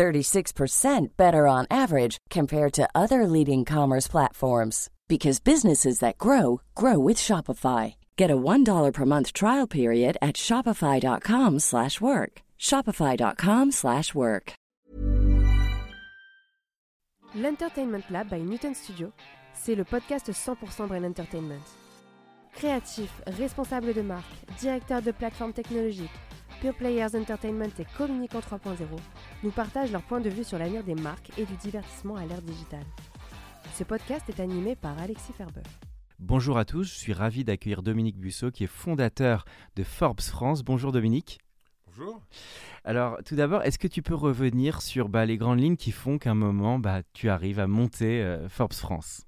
36% better on average compared to other leading commerce platforms because businesses that grow grow with Shopify. Get a $1 per month trial period at shopify.com/work. shopify.com/work. L'Entertainment Lab by Newton Studio, c'est le podcast 100% Brain Entertainment. Créatif, responsable de marque, directeur de plateforme technologiques, Pure Players Entertainment et Communicant 3.0 nous partagent leur point de vue sur l'avenir des marques et du divertissement à l'ère digitale. Ce podcast est animé par Alexis Ferber. Bonjour à tous, je suis ravi d'accueillir Dominique Bussot qui est fondateur de Forbes France. Bonjour Dominique. Bonjour. Alors tout d'abord, est-ce que tu peux revenir sur bah, les grandes lignes qui font qu'à un moment bah, tu arrives à monter euh, Forbes France?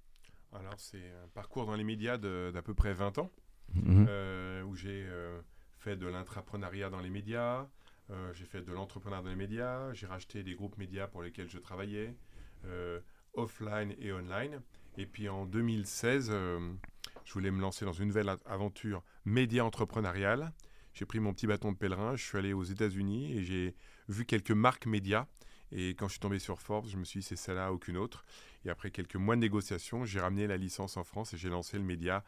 Alors c'est un parcours dans les médias d'à peu près 20 ans Mhm. euh, où j'ai fait de l'intrapreneuriat dans les médias, euh, j'ai fait de l'entrepreneuriat dans les médias, j'ai racheté des groupes médias pour lesquels je travaillais, euh, offline et online. Et puis en 2016, euh, je voulais me lancer dans une nouvelle aventure média entrepreneuriale. J'ai pris mon petit bâton de pèlerin, je suis allé aux États-Unis et j'ai vu quelques marques médias. Et quand je suis tombé sur Forbes, je me suis dit c'est celle-là, aucune autre. Et après quelques mois de négociations, j'ai ramené la licence en France et j'ai lancé le média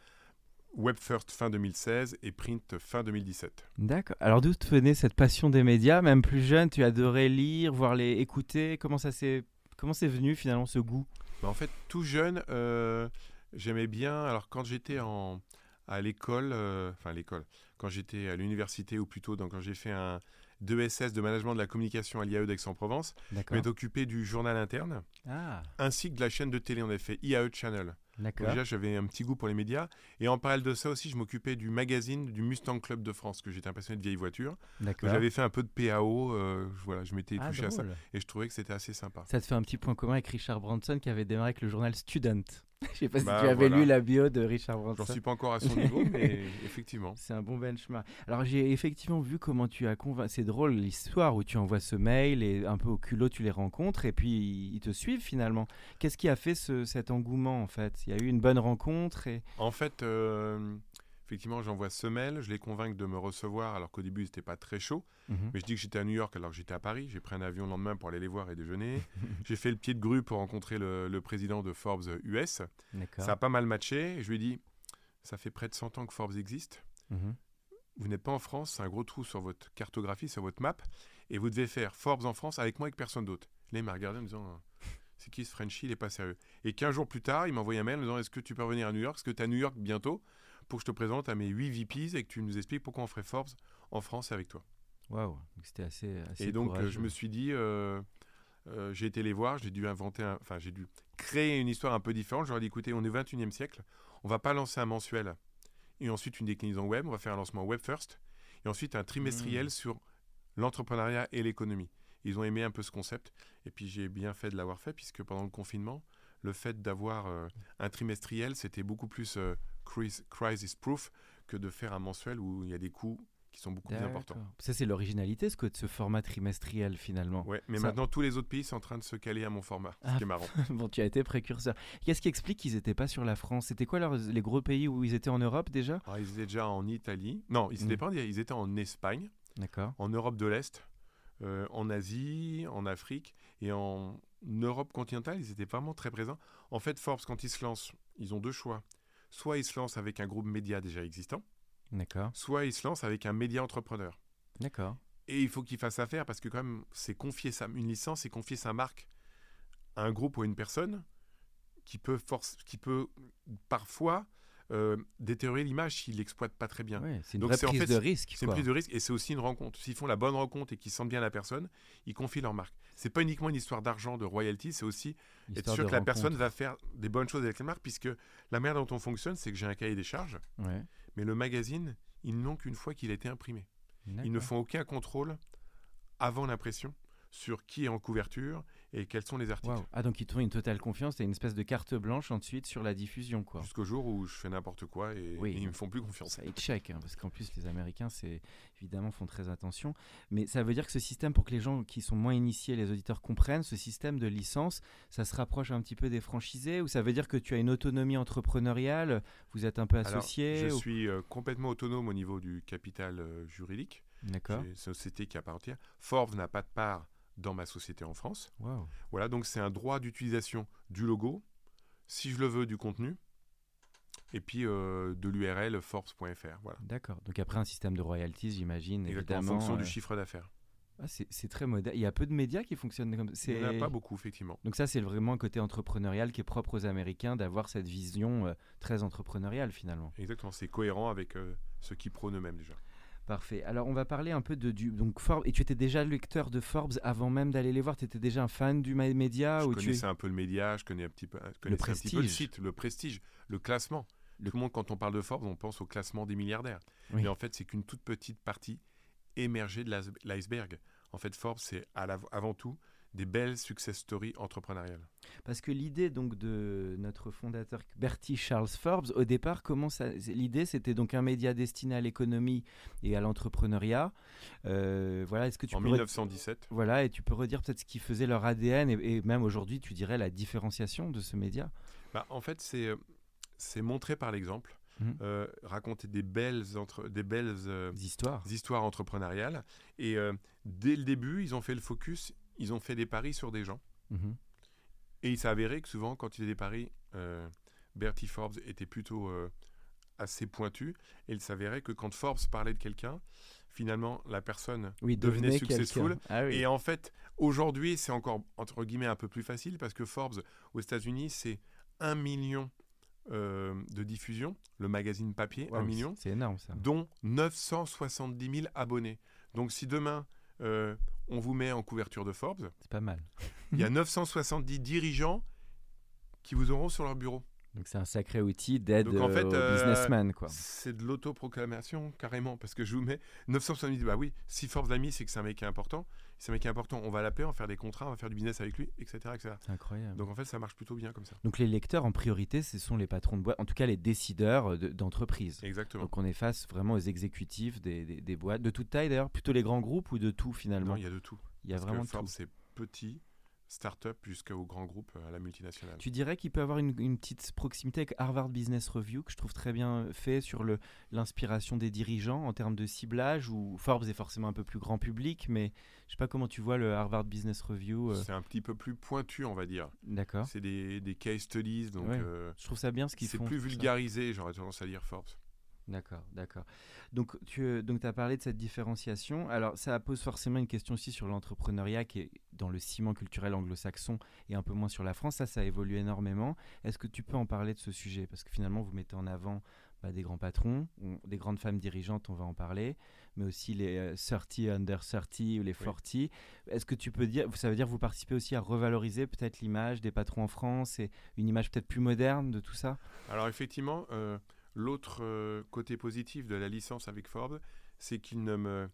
Web First fin 2016 et Print fin 2017. D'accord. Alors d'où te venait cette passion des médias? Même plus jeune, tu adorais lire, voir les écouter? Comment ça s'est comment c'est venu finalement ce goût? Bah, en fait, tout jeune, euh, j'aimais bien. Alors, quand j'étais en, à l'école, euh, enfin, à l'école, quand j'étais à l'université, ou plutôt donc, quand j'ai fait un 2SS de management de la communication à l'IAE d'Aix-en-Provence, je m'étais occupé du journal interne, Ah, ainsi que de la chaîne de télé. On avait fait IAE Channel. D'accord. déjà, j'avais un petit goût pour les médias. Et en parallèle de ça aussi, je m'occupais du magazine du Mustang Club de France, que j'étais un passionné de vieilles voitures. D'accord. J'avais fait un peu de PAO. euh, voilà, je m'étais Ah, touché à ça. Et je trouvais que c'était assez sympa. Ça te fait un petit point commun avec Richard Branson qui avait démarré avec le journal Student. Je sais pas si Bah, tu avais voilà. lu la bio de Richard J'en Branson. suis pas encore à son niveau, mais effectivement. C'est un bon benchmark. Alors j'ai effectivement vu comment tu as convaincu. C'est drôle l'histoire où tu envoies ce mail et un peu au culot tu les rencontres et puis ils te suivent finalement. Qu'est-ce qui a fait ce- cet engouement en fait? Il y a eu une bonne rencontre et En fait, euh, effectivement, j'envoie ce mail, je les convainc de me recevoir alors qu'au début, c'était pas très chaud. Mhm. Mais je dis que j'étais à New York alors que j'étais à Paris. J'ai pris un avion le lendemain pour aller les voir et déjeuner. J'ai fait le pied de grue pour rencontrer le, le président de Forbes US. Ça a pas mal matché. Je lui ai dit, ça fait près de 100 ans que Forbes existe. Mhm. Vous n'êtes pas en France, c'est un gros trou sur votre cartographie, sur votre map. Et vous devez faire Forbes en France avec moi et avec personne d'autre. Là, il m'a regardé en me disant, c'est qui ce Frenchie, il est pas sérieux. Et 15 jours plus tard, il m'a envoyé un mail en me disant, est-ce que tu peux revenir à New York? Est-ce que tu es à New York bientôt pour que je te présente à mes 8 VPs et que tu nous expliques pourquoi on ferait Forbes en France avec toi. Waouh, c'était assez, assez et donc, euh, courageux. je me suis dit, euh, euh, j'ai été les voir, j'ai dû inventer, enfin, j'ai dû créer une histoire un peu différente. Je leur ai dit, écoutez, on est au 21e siècle, on va pas lancer un mensuel et ensuite une déclinaison web, on va faire un lancement web first et ensuite un trimestriel Mm. sur l'entrepreneuriat et l'économie. Ils ont aimé un peu ce concept et puis j'ai bien fait de l'avoir fait puisque pendant le confinement, le fait d'avoir euh, un trimestriel, c'était beaucoup plus crisis proof que de faire un mensuel où il y a des coûts qui sont beaucoup plus importants. Ça c'est l'originalité ce, que- de ce format trimestriel finalement. Ouais, mais Ça- maintenant tous les autres pays sont en train de se caler à mon format, ce Ah. qui est marrant. bon, tu as été précurseur. Qu'est-ce qui explique qu'ils n'étaient pas sur la France? C'était quoi leurs- les gros pays où ils étaient en Europe déjà? Alors, ils étaient déjà en Italie. Non, ils étaient Mm. ils étaient en Espagne, en Europe de l'Est, euh, en Asie, en Afrique et en Europe continentale. Ils étaient vraiment très présents. En fait, Forbes, quand ils se lancent, ils ont deux choix. Soit ils se lancent avec un groupe média déjà existant, D'accord. soit ils se lancent avec un média entrepreneur. D'accord. Et il faut qu'ils fassent affaire parce que quand même, c'est confier sa, une licence, c'est confier sa marque à un groupe ou à une personne qui peut, force, qui peut parfois euh, détériorer l'image s'il l'exploite pas très bien. Ouais, c'est une Donc vraie c'est en prise fait- de risque. C'est une prise de risque et c'est aussi une rencontre. S'ils font la bonne rencontre et qu'ils sentent bien la personne, ils confient leur marque. C'est pas uniquement une histoire d'argent, de royalty, c'est aussi être sûr que la personne va faire des bonnes choses avec la marque, puisque la manière dont on fonctionne, c'est que j'ai un cahier des charges, Ouais. mais le magazine, ils n'ont qu'une fois qu'il a été imprimé. Ils ne font aucun contrôle avant l'impression sur qui est en couverture et quels sont les articles. Ah, donc ils te font une totale confiance, tu une espèce de carte blanche ensuite sur la diffusion, quoi. Jusqu'au jour où je fais n'importe quoi et, Oui. et ils me font plus confiance. Ils check, hein, parce qu'en plus, les Américains, c'est évidemment font très attention. Mais ça veut dire que ce système, pour que les gens qui sont moins initiés, les auditeurs comprennent, ce système de licence, ça se rapproche un petit peu des franchisés ou ça veut dire que tu as une autonomie entrepreneuriale, vous êtes un peu Alors, associé je ou- suis euh, complètement autonome au niveau du capital euh, juridique. D'accord. J'ai une société qui appartient. Forbes n'a pas de part dans ma société en France. Voilà, donc c'est un droit d'utilisation du logo, si je le veux, du contenu, et puis euh, de l'URL forbes.fr. Voilà. D'accord. Donc après un système de royalties, j'imagine, Exactement, en évidemment. fonction euh, du chiffre d'affaires. ah, c'est très moderne. Il y a peu de médias qui fonctionnent comme ça. Il n'y en a pas beaucoup, effectivement. Donc ça, c'est vraiment un côté entrepreneurial qui est propre aux Américains d'avoir cette vision euh, très entrepreneuriale finalement. Exactement, c'est cohérent avec euh, ce qu'ils prônent eux-mêmes déjà. Parfait. Alors on va parler un peu de du donc Forbes. Et tu étais déjà lecteur de Forbes avant même d'aller les voir. Tu étais déjà un fan du média je ou tu connaissais un peu le média, je connais un petit peu, connaissais un petit peu le prestige. site, le prestige, le classement. Le- Tout le monde, quand on parle de Forbes, on pense au classement des milliardaires. Oui. Mais en fait, c'est qu'une toute petite partie émergée de l'iceberg. En fait, Forbes, c'est avant tout des belles success stories entrepreneuriales. Parce que l'idée donc de notre fondateur Bertie Charles Forbes, au départ, comment ça L'idée, c'était donc un média destiné à l'économie et à l'entrepreneuriat. Euh, voilà. Est-ce que tu en peux re- 1917, voilà et tu peux redire peut-être ce qui faisait leur ADN et, et même aujourd'hui, tu dirais la différenciation de ce média? bah, en fait, c'est euh, c'est montrer par l'exemple, Mhm. euh, raconter des belles, entre, des belles euh, histoires. histoires entrepreneuriales. Et euh, dès le début, ils ont fait le focus, ils ont fait des paris sur des gens. Mhm. Et il s'est avéré que souvent, quand il faisait des paris, euh, Bertie Forbes était plutôt euh, assez pointu. Et il s'avérait que quand Forbes parlait de quelqu'un, finalement, la personne Oui, devenait successful. Ah oui. Et en fait, aujourd'hui, c'est encore, entre guillemets, un peu plus facile parce que Forbes, aux États-Unis, c'est un million euh, de diffusion, le magazine papier, Waouh, un million, C'est énorme ça. dont 970 000 abonnés. Donc si demain, euh, on vous met en couverture de Forbes, C'est pas mal. il y a 970 dirigeants qui vous auront sur leur bureau. Donc c'est un sacré outil d'aide Donc, en fait, aux euh, businessmen quoi. C'est de l'autoproclamation, carrément, parce que je vous mets 970, bah oui, si Forbes l'a mis, c'est que c'est un mec qui est important. Si c'est un mec qui est important, on va l'appeler, on va faire des contrats, on va faire du business avec lui, etc. etc. C'est incroyable. Donc, Donc en fait, ça marche plutôt bien comme ça. les lecteurs en priorité, ce sont les patrons de boîtes, en tout cas les décideurs euh, de- d'entreprises. Exactement. Donc on est face vraiment aux exécutifs des, des- des boîtes, de toute taille d'ailleurs, plutôt les grands groupes ou de tout finalement? Non, il y a de tout. Il y a Parce vraiment que de Forbes, tout. c'est petit, start-up, jusqu'au grand groupe, euh, à la multinationale. Tu dirais qu'il peut avoir une, une petite proximité avec Harvard Business Review, que je trouve très bien fait sur l'inspiration des dirigeants en termes de ciblage, où Forbes est forcément un peu plus grand public, mais je sais pas comment tu vois le Harvard Business Review. euh, C'est un petit peu plus pointu, on va dire. D'accord. C'est des, des case studies, donc Ouais. euh, Je trouve ça bien ce qu'ils c'est font. plus tout ça. vulgarisé, j'aurais tendance à dire Forbes. D'accord, d'accord. Donc tu donc as parlé de cette différenciation. Alors ça pose forcément une question aussi sur l'entrepreneuriat qui est dans le ciment culturel anglo-saxon et un peu moins sur la France. Ça, ça évolue énormément. Est-ce que tu peux en parler de ce sujet? Parce que finalement, vous mettez en avant bah, des grands patrons, on- des grandes femmes dirigeantes, on va en parler, mais aussi les euh, 30 under 30 ou les 40. Est-ce que tu peux dire, ça veut dire que vous participez aussi à revaloriser peut-être l'image des patrons en France et une image peut-être plus moderne de tout ça? Alors effectivement, euh, l'autre euh, côté positif de la licence avec Forbes, c'est qu'il ne me,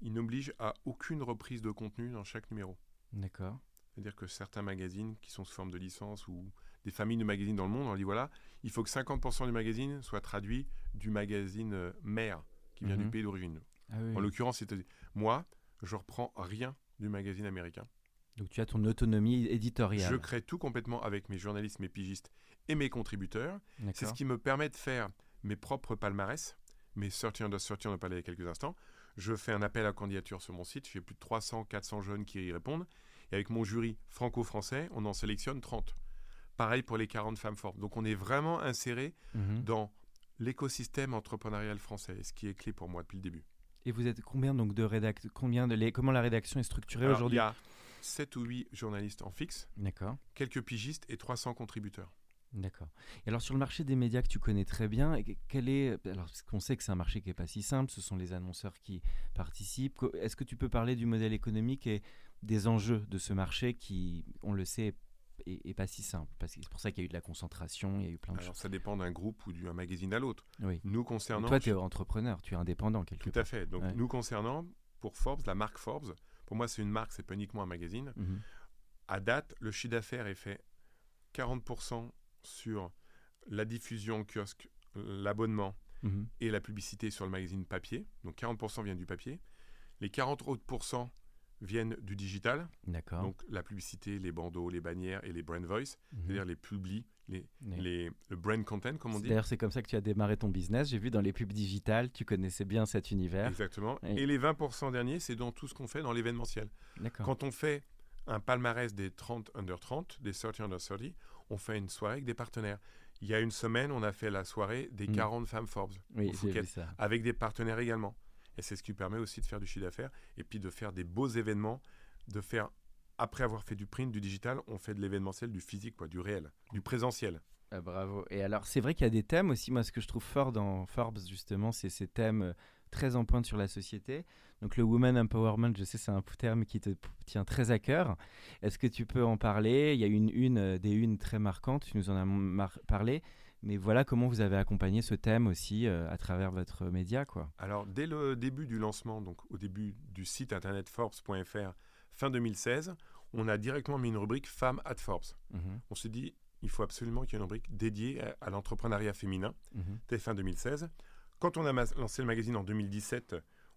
il n'oblige à aucune reprise de contenu dans chaque numéro. D'accord. C'est-à-dire que certains magazines qui sont sous forme de licence ou des familles de magazines dans le monde, on dit voilà, il faut que 50% du magazine soit traduit du magazine euh, mère qui vient Mhm. du pays d'origine. Ah oui. En l'occurrence, c'est moi, je reprends rien du magazine américain. Donc tu as ton autonomie éditoriale. Je crée tout complètement avec mes journalistes, mes pigistes et mes contributeurs. C'est ce qui me permet de faire mes propres palmarès, mes 30 under 30, on en parlait il y a quelques instants. Je fais un appel à candidature sur mon site, j'ai plus de 300, 400 jeunes qui y répondent. Et avec mon jury franco-français, on en sélectionne 30. Pareil pour les 40 femmes fortes. Donc on est vraiment inséré Mhm. dans l'écosystème entrepreneurial français, ce qui est clé pour moi depuis le début. Et vous êtes combien donc de rédac combien de les comment la rédaction est structurée Alors, il aujourd'hui y a 7 ou 8 journalistes en fixe, quelques pigistes et 300 contributeurs. D'accord. Et alors sur le marché des médias que tu connais très bien, quel est alors parce qu'on sait que c'est un marché qui est pas si simple, ce sont les annonceurs qui participent. Est-ce que tu peux parler du modèle économique et des enjeux de ce marché qui, on le sait, est, est pas si simple parce que c'est pour ça qu'il y a eu de la concentration, il y a eu plein de Alors choses. ça dépend d'un groupe ou d'un magazine à l'autre. Oui. Nous concernant... Toi, tu es entrepreneur, tu es indépendant quelque Tout part. à fait. Donc Ouais. nous concernant, pour Forbes, la marque Forbes, Pour moi, c'est une marque, c'est pas uniquement un magazine. Mhm. À date, le chiffre d'affaires est fait 40% sur la diffusion en kiosque, l'abonnement Mhm. et la publicité sur le magazine papier. Donc 40% viennent du papier. Les 40 autres pourcents viennent du digital. D'accord. Donc la publicité, les bandeaux, les bannières et les brand voice, Mhm. c'est-à-dire les publis, les, le brand content, comme on dit. D'ailleurs, c'est comme ça que tu as démarré ton business. J'ai vu dans les pubs digitales, tu connaissais bien cet univers. Exactement. Oui. Et les 20% derniers, c'est dans tout ce qu'on fait dans l'événementiel. D'accord. Quand on fait un palmarès des 30 under 30, des 30 under 30, on fait une soirée avec des partenaires. Il y a une semaine, on a fait la soirée des Mm. 40 femmes Forbes Oui, j'ai vu ça. avec des partenaires également. Et c'est ce qui permet aussi de faire du chiffre d'affaires et puis de faire des beaux événements, de faire, après avoir fait du print, du digital, on fait de l'événementiel, du physique, quoi, du réel, du présentiel. Ah, bravo. Et alors, c'est vrai qu'il y a des thèmes aussi. Moi, ce que je trouve fort dans Forbes, justement, c'est ces thèmes euh, très en pointe sur la société. Donc, le Women Empowerment, je sais, c'est un terme qui te tient très à cœur. Est-ce que tu peux en parler? Il y a une, une euh, des unes très marquantes, tu nous en as parlé. Mais voilà comment vous avez accompagné ce thème aussi euh, à travers votre média, quoi. Alors, dès le début du lancement, donc au début du site internet Forbes.fr, fin 2016, on a directement mis une rubrique Femmes at Forbes. Mhm, On s'est dit, il faut absolument qu'il y ait une rubrique dédiée à, à l'entrepreneuriat féminin, mhm. dès fin 2016. Quand on a lancé le magazine en 2017,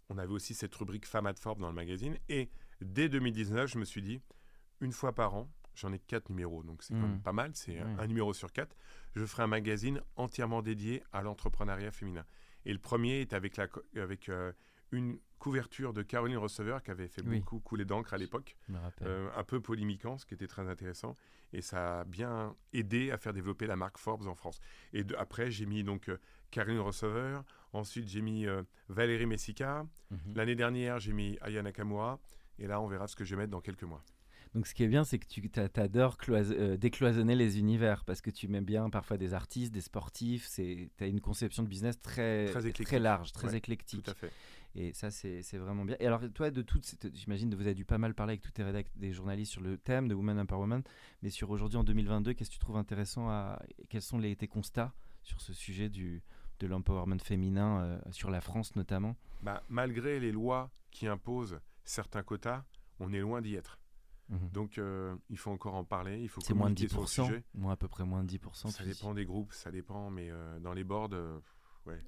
on avait aussi cette rubrique Femmes at Forbes dans le magazine. Et dès 2019, je me suis dit, une fois par an, j'en ai quatre numéros, donc c'est quand Mhm. même pas mal, c'est un- numéro sur quatre, je ferai un magazine entièrement dédié à l'entrepreneuriat féminin. Et le premier est avec, la, avec euh, une couverture de Caroline Receveur qui avait fait Oui. beaucoup couler d'encre à l'époque, euh, un peu polémiquant, ce qui était très intéressant. Et ça a bien aidé à faire développer la marque Forbes en France. Et de- après, j'ai mis donc euh, Caroline Receveur, ensuite j'ai mis euh, Valérie Messica, Mhm. l'année dernière j'ai mis Aya Nakamura, et là on verra ce que je vais mettre dans quelques mois. Donc ce qui est bien, c'est que tu adores décloisonner les univers parce que tu mets bien parfois des artistes, des sportifs. Tu as une conception de business très, Très large, très Ouais, éclectique. Tout à fait. Et ça, c'est vraiment bien. Et alors, toi, de toutes, j'imagine que vous avez dû pas mal parler avec tous tes des journalistes sur le thème de Women Empowerment, mais sur aujourd'hui en 2022, qu'est-ce que tu trouves intéressant à, Quels sont les, tes constats sur ce sujet du, de l'empowerment féminin euh, sur la France notamment? Bah, malgré les lois qui imposent certains quotas, on est loin d'y être. Mhm. Donc euh, il faut encore en parler, il faut C'est moins de communiquer sur le 10%, sujet. moins à peu près moins de 10%. Ça dépend des groupes, ça dépend, mais euh, dans les boards, euh,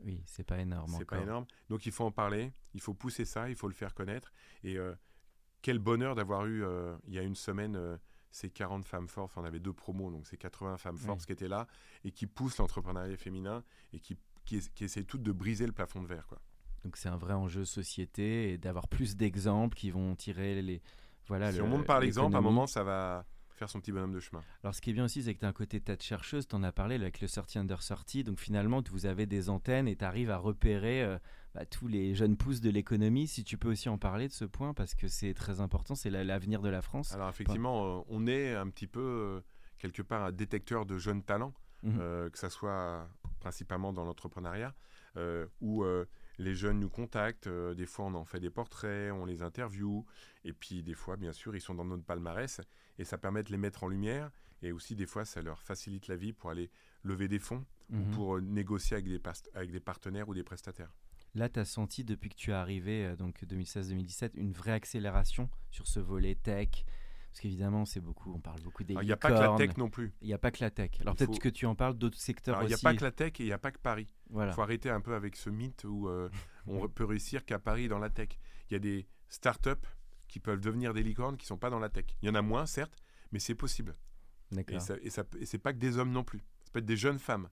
Oui, c'est pas énorme c'est pas énorme. Donc il faut en parler, il faut pousser ça, il faut le faire connaître. Et euh, quel bonheur d'avoir eu, il y a une semaine, ces 40 femmes fortes, enfin, on avait deux promos, donc ces 80 femmes Oui. fortes qui étaient là et qui poussent l'entrepreneuriat féminin et qui, qui, qui essayent toutes de briser le plafond de verre. Quoi. Donc c'est un vrai enjeu société et d'avoir plus d'exemples qui vont tirer les. Voilà, si le- on monte par l'exemple, à un moment, ça va faire son petit bonhomme de chemin. Alors, ce qui est bien aussi, c'est que tu as un côté tête chercheuse. Tu en as parlé avec le 30 Under 30. Donc, finalement, vous avez des antennes et tu arrives à repérer euh, bah, tous les jeunes pousses de l'économie. Si tu peux aussi en parler de ce point, parce que c'est très important, c'est la- l'avenir de la France. Alors effectivement, euh, on est un petit peu, euh, quelque part, un détecteur de jeunes talents. Mhm. que ça soit principalement dans l'entrepreneuriat, euh, les jeunes nous contactent, euh, des fois on en fait des portraits, on les interviewe, et puis des fois, bien sûr, ils sont dans notre palmarès, et ça permet de les mettre en lumière, et aussi des fois, ça leur facilite la vie pour aller lever des fonds, ou Mhm. pour euh, négocier avec des, avec des partenaires ou des prestataires. Là, tu as senti depuis que tu es arrivé, euh, donc 2016-2017, une vraie accélération sur ce volet tech. Parce qu'évidemment, c'est beaucoup, on parle beaucoup des Il n'y a pas que la tech non plus. Il n'y a pas que la tech. Alors peut-être faut- que tu en parles d'autres secteurs Alors, Il n'y a aussi. pas que la tech et il n'y a pas que Paris. Voilà. Il faut arrêter un peu avec ce mythe où euh, on peut réussir qu'à Paris dans la tech. Il y a des startups qui peuvent devenir des licornes qui ne sont pas dans la tech. Il y en a moins, certes, mais c'est possible. D'accord. Et, ça, et, ça, et c'est pas que des hommes non plus. Ça peut être des jeunes femmes.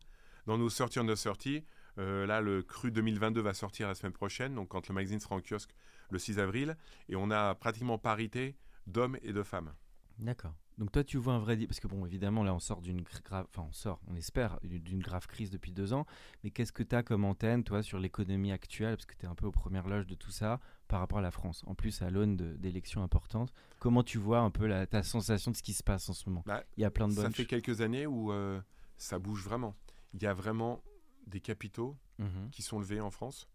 Dans nos sorties en nos sorties, euh, là, le cru 2022 va sortir la semaine prochaine, donc quand le magazine sera en kiosque le 6 avril, et on a pratiquement parité d'hommes et de femmes. D'accord. Donc toi, tu vois un vrai... Parce que bon, évidemment, là, on sort d'une gr- grave... Enfin, on sort, on espère, d'une grave crise depuis deux ans. Mais qu'est-ce que tu as comme antenne, toi, sur l'économie actuelle? Parce que tu es un peu aux premières loges de tout ça par rapport à la France. En plus, à l'aune d'élections importantes. Comment tu vois un peu la, ta sensation de ce qui se passe en ce moment? Bah, Il y a plein de Ça bonnes fait quelques années où euh, ça bouge vraiment. Il y a vraiment des capitaux Mhm. qui sont levés en France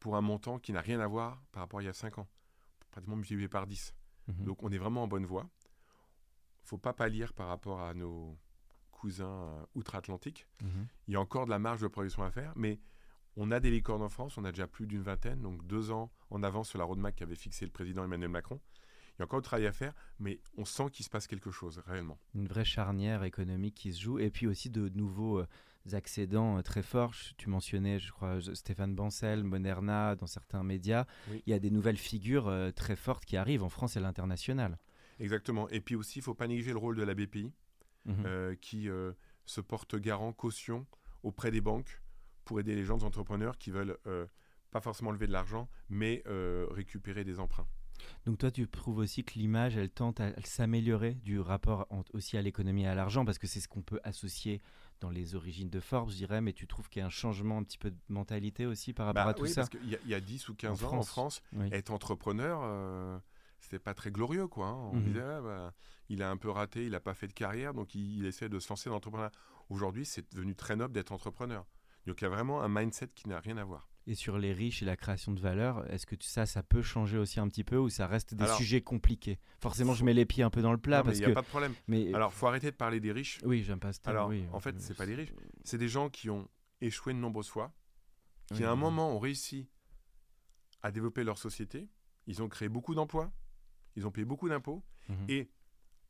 pour un montant qui n'a rien à voir par rapport à il y a 5 ans, pratiquement multiplié par 10. Mhm. Donc on est vraiment en bonne voie. faut pas pâlir par rapport à nos cousins euh, outre-Atlantique. Mhm. Il y a encore de la marge de progression à faire, mais On a des licornes en France, on a déjà plus d'une vingtaine, donc deux ans en avance sur la roadmap qu'avait fixé le président Emmanuel Macron. Il y a encore du travail à faire, mais on sent qu'il se passe quelque chose réellement. Une vraie charnière économique qui se joue, et puis aussi de nouveaux euh, accédants euh, très forts. Tu mentionnais, je crois, Stéphane Bancel, Moderna, dans certains médias. Oui. Il y a des nouvelles figures euh, très fortes qui arrivent en France et à l'international. Exactement. Et puis aussi, il ne faut pas négliger le rôle de la BPI, Mhm. euh, qui euh, se porte garant, caution auprès des banques pour aider les jeunes entrepreneurs qui veulent euh, pas forcément lever de l'argent, mais euh, récupérer des emprunts. Donc toi, tu trouves aussi que l'image, elle tente à s'améliorer du rapport en- aussi à l'économie et à l'argent, parce que c'est ce qu'on peut associer dans les origines de Forbes, je dirais, mais tu trouves qu'il y a un changement un petit peu de mentalité aussi par rapport Bah à tout oui, ça parce qu'il y, a- il y a 10 ou 15 En ans en France. Oui. être entrepreneur, euh, c'était pas très glorieux. Quoi, hein. On Mhm. disait, ah, bah, il a un peu raté, il n'a pas fait de carrière, donc il, il essaie de se lancer dans l'entrepreneuriat. Aujourd'hui, c'est devenu très noble d'être entrepreneur. Donc il y a vraiment un mindset qui n'a rien à voir. Et sur les riches et la création de valeur, est-ce que ça, ça peut changer aussi un petit peu ou ça reste des Alors- sujets compliqués? Forcément, je mets les pieds un peu dans le plat Non, mais parce il n'y a pas de problème. Mais Alors, faut arrêter de parler des riches. oui, j'aime pas ce terme. Alors, oui. en fait, Euh, c'est pas les riches. C'est des gens qui ont échoué de nombreuses fois, qui oui, à un oui. moment ont réussi à développer leur société. Ils ont créé beaucoup d'emplois, ils ont payé beaucoup d'impôts Mhm. et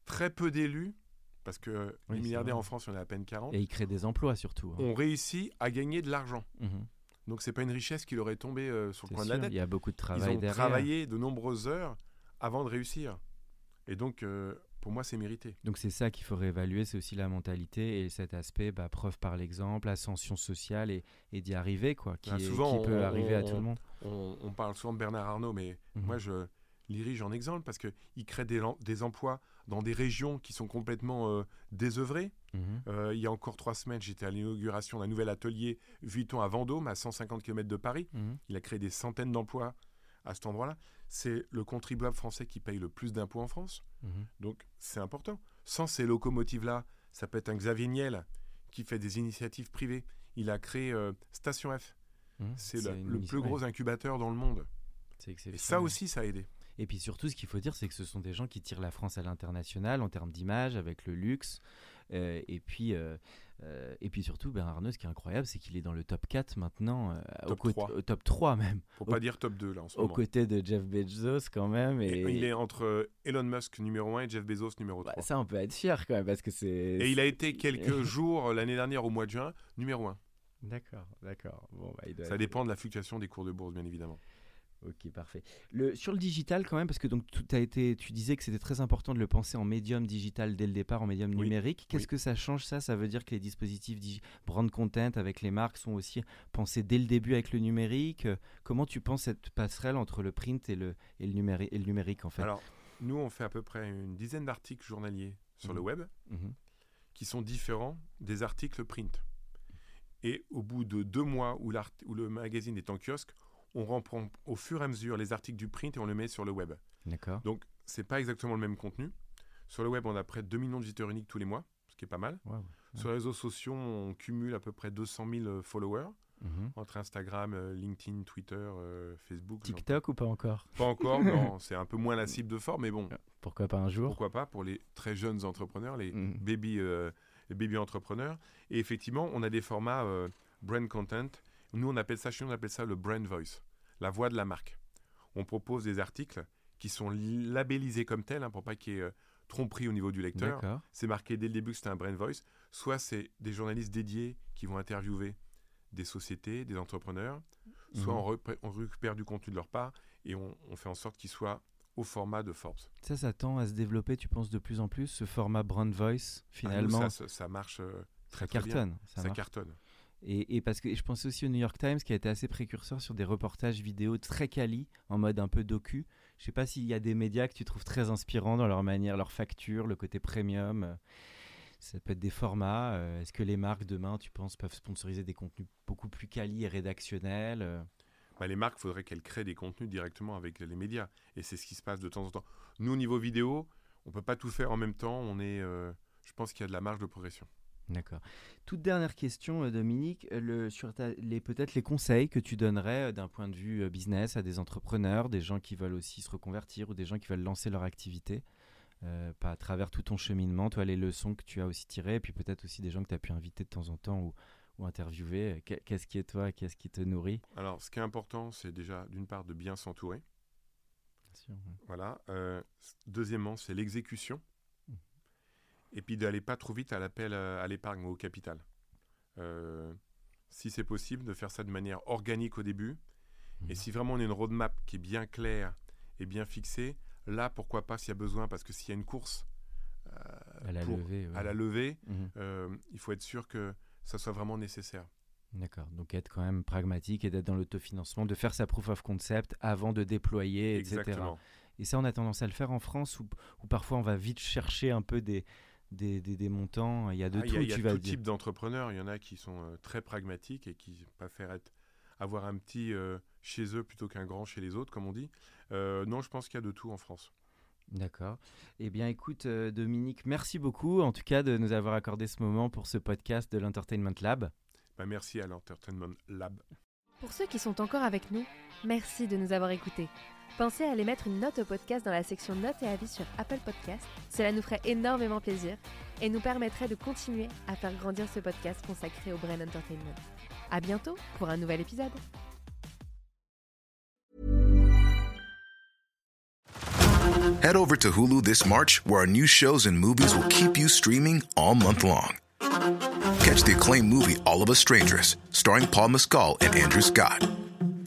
très peu d'élus, parce que Oui, les milliardaires en France, il y en a à peine 40, Et ils créent des emplois surtout. hein. ont réussi à gagner de l'argent. Mhm. Donc c'est pas une richesse qui leur est tombée euh, sur le coin de la tête. Il y a beaucoup de Ils travail ont derrière. travaillé de nombreuses heures avant de réussir. Et donc, euh, pour moi, c'est mérité. Donc c'est ça qu'il faut réévaluer, c'est aussi la mentalité et cet aspect, bah, preuve par l'exemple, ascension sociale et, et d'y arriver, quoi, qui, Ah, est- souvent, qui peut on- arriver à on- tout le monde. On, on parle souvent de Bernard Arnault, mais Mhm. moi, je l'irige en exemple parce qu'il crée des emplois dans des régions qui sont complètement euh, désœuvrées. Mhm. Euh, il y a encore trois semaines, j'étais à l'inauguration d'un nouvel atelier Vuitton à Vendôme, à 150 km de Paris. Mhm. Il a créé des centaines d'emplois à cet endroit-là. C'est le contribuable français qui paye le plus d'impôts en France. Mhm. Donc, c'est important. Sans ces locomotives-là, ça peut être un Xavier Niel qui fait des initiatives privées. Il a créé euh, Station F. C'est le, le plus gros incubateur dans le monde. Et ça aussi, ça a aidé. Et puis surtout, ce qu'il faut dire, c'est que ce sont des gens qui tirent la France à l'international en termes d'image, avec le luxe. Euh, et, puis, euh, euh, et puis surtout, Bernard Arnault, ce qui est incroyable, c'est qu'il est dans le top 4 maintenant, au, Top côté- 3. au top 3 même, Pour Au- pas dire top 2 là en ce aux moment. côtés de Jeff Bezos quand même. Et, Et il est entre Elon Musk numéro 1 et Jeff Bezos numéro 3. Bah, ça, on peut être fier quand même, parce que c'est... et il a été quelques jours l'année dernière au mois de juin numéro 1. D'accord, d'accord. Bon, bah, Ça être- dépend de la fluctuation des cours de bourse, bien évidemment. Ok, parfait. Le, sur le digital, quand même, parce que donc tout a été, tu disais que c'était très important de le penser en médium digital dès le départ, en médium Oui. numérique. Qu'est-ce Oui. que ça change ça? Ça veut dire que les dispositifs brand content avec les marques sont aussi pensés dès le début avec le numérique? Comment tu penses cette passerelle entre le print et le, et le, numéri- et le numérique en fait? Alors, nous, on fait à peu près une dizaine d'articles journaliers sur le Mhm. web Mhm. qui sont différents des articles print. Et au bout de deux mois où le magazine est en kiosque, on reprend au fur et à mesure les articles du print et on le met sur le web. D'accord. Donc, c'est pas exactement le même contenu. Sur le web, on a près de 2 millions de visiteurs uniques tous les mois, ce qui est pas mal. Sur les réseaux sociaux, on cumule à peu près 200 000 euh, followers Mhm. entre Instagram, euh, LinkedIn, Twitter, euh, Facebook. TikTok ou pas encore? Pas encore, non, c'est un peu moins la cible de fort, mais bon, Pourquoi pas un jour? Pourquoi pas pour les très jeunes entrepreneurs, les Mhm. baby, euh, les baby entrepreneurs. Et effectivement, on a des formats brand content. Nous, on appelle ça, chez nous, on appelle ça le brand voice, la voix de la marque. On propose des articles qui sont labellisés comme tels, hein, pour pas qu'il y ait euh, tromperie au niveau du lecteur. C'est marqué dès le début que c'est un brand voice. Soit c'est des journalistes dédiés qui vont interviewer des sociétés, des entrepreneurs, soit Mhm. on, on récupère du contenu de leur part et on, on fait en sorte qu'ils soient au format de Forbes. Ça, ça tend à se développer, tu penses, de plus en plus, ce format brand voice, Ah, nous, finalement? ça, marche euh, très, ça très bien. Ça cartonne. Et, parce que je pensais aussi au New York Times qui a été assez précurseur sur des reportages vidéo très quali, en mode un peu docu. Je sais pas s'il y a des médias que tu trouves très inspirants dans leur manière, leur facture, le côté premium. Ça peut être des formats. euh, Est-ce que les marques demain, tu penses, peuvent sponsoriser des contenus beaucoup plus quali et rédactionnels euh, Bah, les marques, il faudrait qu'elles créent des contenus directement avec les médias. Et c'est ce qui se passe de temps en temps. Nous, au niveau vidéo, on peut pas tout faire en même temps. On est, euh, je pense qu'il y a de la marge de progression. D'accord. Toute dernière question, euh, Dominique, euh, le, sur ta- les peut-être les conseils que tu donnerais euh, d'un point de vue business à des entrepreneurs, des gens qui veulent aussi se reconvertir ou des gens qui veulent lancer leur activité, euh, pas à travers tout ton cheminement, toi les leçons que tu as aussi tirées, et puis peut-être aussi des gens que tu as pu inviter de temps en temps ou, ou interviewé. Qu'est-ce qui est toi Qu'est-ce qui te nourrit? Alors, ce qui est important, c'est déjà d'une part de bien s'entourer. Voilà. Euh, deuxièmement, c'est l'exécution. Et puis d'aller pas trop vite à l'appel à l'épargne ou au capital. Euh, si c'est possible, de faire ça de manière organique au début. Et mmh. si vraiment on a une roadmap qui est bien claire et bien fixée, là, pourquoi pas s'il y a besoin, parce que s'il y a une course à la levée, à la levée mmh. il faut être sûr que ça soit vraiment nécessaire. D'accord, donc être quand même pragmatique et d'être dans l'autofinancement, de faire sa proof of concept avant de déployer, etc. Et ça, on a tendance à le faire en France où, parfois on va vite chercher un peu des, des, des, montants. Il y a de ah, tout. Il y a, tout type d'entrepreneurs. Il y en a qui sont euh, très pragmatiques et qui préfèrent être, avoir un petit euh, chez eux plutôt qu'un grand chez les autres, comme on dit. Euh, non, je pense qu'il y a de tout en France. D'accord. Eh bien, écoute, Dominique, merci beaucoup en tout cas de nous avoir accordé ce moment pour ce podcast de l'Entertainment Lab. Bah, merci à l'Entertainment Lab. Pour ceux qui sont encore avec nous, merci de nous avoir écoutés. Pensez à aller mettre une note au podcast dans la section notes et avis sur Apple Podcast. Cela nous ferait énormément plaisir et nous permettrait de continuer à faire grandir ce podcast consacré au Brain Entertainment. À bientôt pour un nouvel épisode. Head over to Hulu this March, where our new shows and movies will keep you streaming all month long. Catch the acclaimed movie All of Us Strangers, starring Paul Mescal and Andrew Scott.